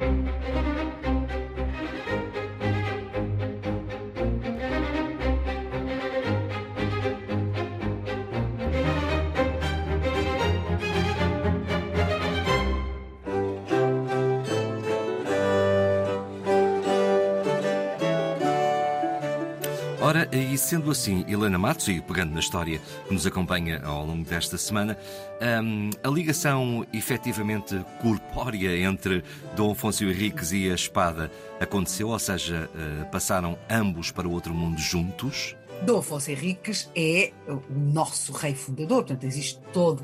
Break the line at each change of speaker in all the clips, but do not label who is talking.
Thank you. Ora, e sendo assim, Helena Matos, e pegando na história que nos acompanha ao longo desta semana, um, a ligação efetivamente corpórea entre Dom Afonso Henriques e a espada aconteceu, ou seja, uh, passaram ambos para o outro mundo juntos?
Dom Afonso Henriques é o nosso rei fundador, portanto, existe todo,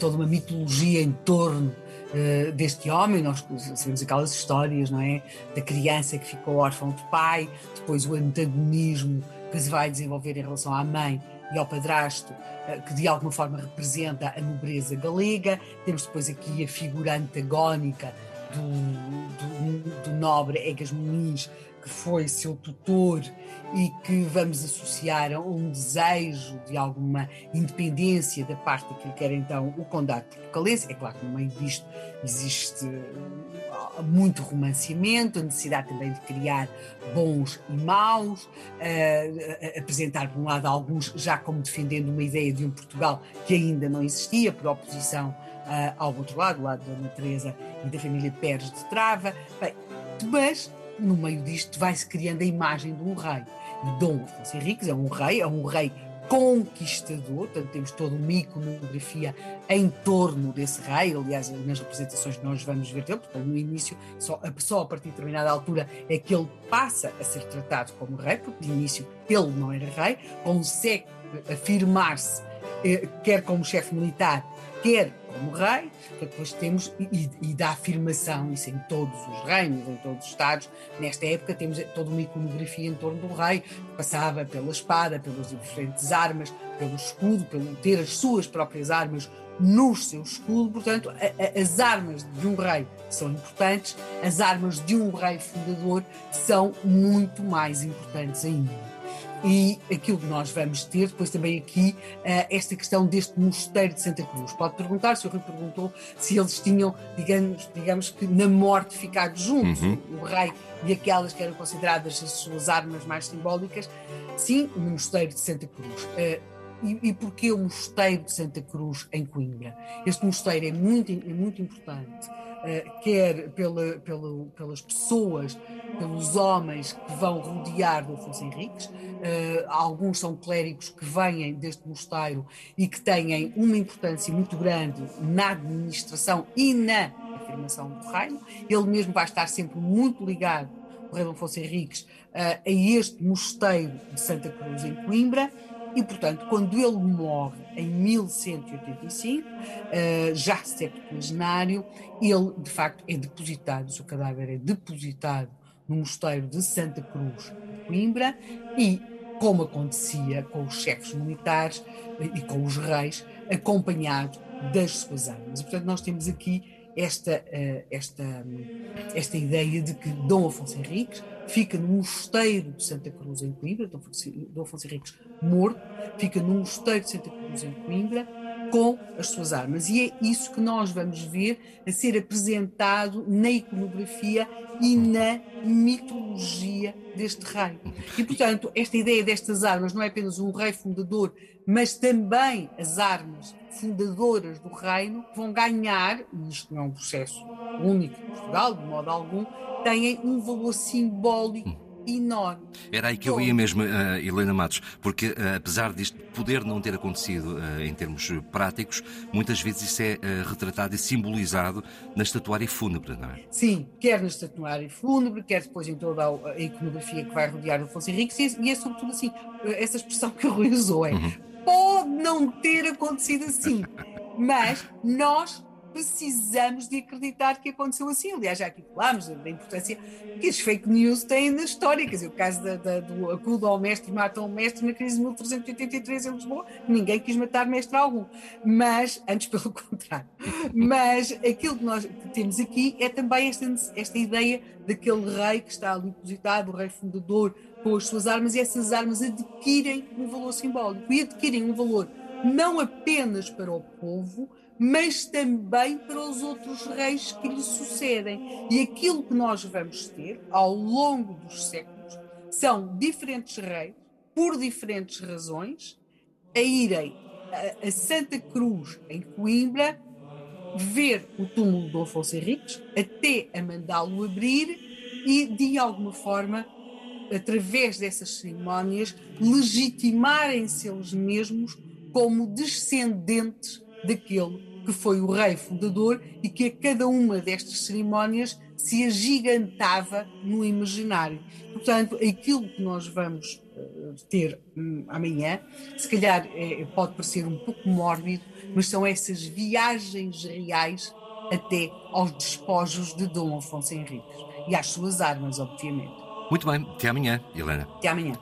toda uma mitologia em torno uh, deste homem. Nós sabemos aquelas histórias, não é? Da criança que ficou órfã de pai, depois o antagonismo que se vai desenvolver em relação à mãe e ao padrasto, eh, que de alguma forma representa a nobreza galega. Temos depois aqui a figura antagónica do, do, do nobre Egas Muniz, que foi seu tutor e que vamos associar a um desejo de alguma independência da parte daquilo que era então o condado portucalense. É claro que no meio disto existe uh, muito romanceamento, a necessidade também de criar bons e maus, uh, apresentar por um lado alguns já como defendendo uma ideia de um Portugal que ainda não existia, por oposição uh, ao outro lado, o lado da e da família Pérez de Trava. Bem, mas no meio disto vai-se criando a imagem de um rei. E Dom Afonso Henriques é um rei, é um rei conquistador, portanto temos toda uma iconografia em torno desse rei, aliás nas representações que nós vamos ver dele, porque no início, só, só a partir de determinada altura é que ele passa a ser tratado como rei, porque de início ele não era rei, consegue afirmar-se eh, quer como chefe militar, quer como rei, depois temos, e, e, da afirmação, isso em todos os reinos, em todos os Estados, nesta época temos toda uma iconografia em torno do rei, que passava pela espada, pelas diferentes armas, pelo escudo, pelo ter as suas próprias armas no seu escudo, portanto, a, a, as armas de um rei são importantes, as armas de um rei fundador são muito mais importantes ainda e aquilo que nós vamos ter depois também aqui uh, esta questão deste mosteiro de Santa Cruz. Pode perguntar, se o Rui perguntou se eles tinham, digamos, digamos que na morte ficado juntos, uhum. o rei e aquelas que eram consideradas as suas armas mais simbólicas. Sim, no mosteiro de Santa Cruz. Uh, e, e porquê o mosteiro de Santa Cruz em Coimbra? Este mosteiro é muito, é muito importante eh, quer pela, pela, pelas pessoas, pelos homens que vão rodear do Afonso Henriques. Uh, alguns são clérigos que vêm deste mosteiro e que têm uma importância muito grande na administração e na afirmação do reino. Ele mesmo vai estar sempre muito ligado, o rei Afonso Henriques, uh, a este mosteiro de Santa Cruz em Coimbra e, portanto, quando ele morre em 1185, eh, já septuagenário, ele de facto é depositado, o seu cadáver é depositado no mosteiro de Santa Cruz de Coimbra e, como acontecia com os chefes militares e com os reis, acompanhado das suas armas. E, portanto, nós temos aqui esta, eh, esta, esta ideia de que Dom Afonso Henriques fica no mosteiro de Santa Cruz em Coimbra, Dom Afonso Henriques morto, fica no mosteiro de Santa Cruz em Coimbra com as suas armas. E é isso que nós vamos ver a ser apresentado na iconografia e na mitologia deste rei. E, portanto, esta ideia destas armas não é apenas um rei fundador, mas também as armas fundadoras do reino vão ganhar, e isto não é um processo único em Portugal, de modo algum, têm um valor simbólico. Enorme.
Era aí que eu ia mesmo, uh, Helena Matos, porque uh, apesar disto poder não ter acontecido uh, em termos práticos, muitas vezes isso é retratado e simbolizado na estatuária fúnebre, não é?
Sim, quer na estatuária fúnebre, quer depois em toda a, a iconografia que vai rodear o Afonso Henrique, e é sobretudo assim, essa expressão que o Rui usou é uhum. pode não ter acontecido assim, mas nós precisamos de acreditar que aconteceu assim. Aliás, já aqui falámos da importância que as fake news têm na história. Quer o caso da, da, do acudo ao mestre matam o mestre na crise de 1383 em Lisboa, ninguém quis matar mestre algum. Mas, antes pelo contrário. Mas aquilo que nós temos aqui é também esta, esta ideia daquele rei que está ali depositado, o rei fundador, com as suas armas, e essas armas adquirem um valor simbólico e adquirem um valor não apenas para o povo, mas também para os outros reis que lhe sucedem. E aquilo que nós vamos ter ao longo dos séculos são diferentes reis, por diferentes razões, a irem a, Santa Cruz, em Coimbra, ver o túmulo do Afonso Henriques, até a mandá-lo abrir e, de alguma forma, através dessas cerimónias, legitimarem-se eles mesmos como descendentes daquele que foi o rei fundador e que a cada uma destas cerimónias se agigantava no imaginário. Portanto, aquilo que nós vamos uh, ter um, amanhã, se calhar é, pode parecer um pouco mórbido, mas são essas viagens reais até aos despojos de Dom Afonso Henriques e às suas armas, obviamente.
Muito bem, até amanhã, Helena.
Até amanhã.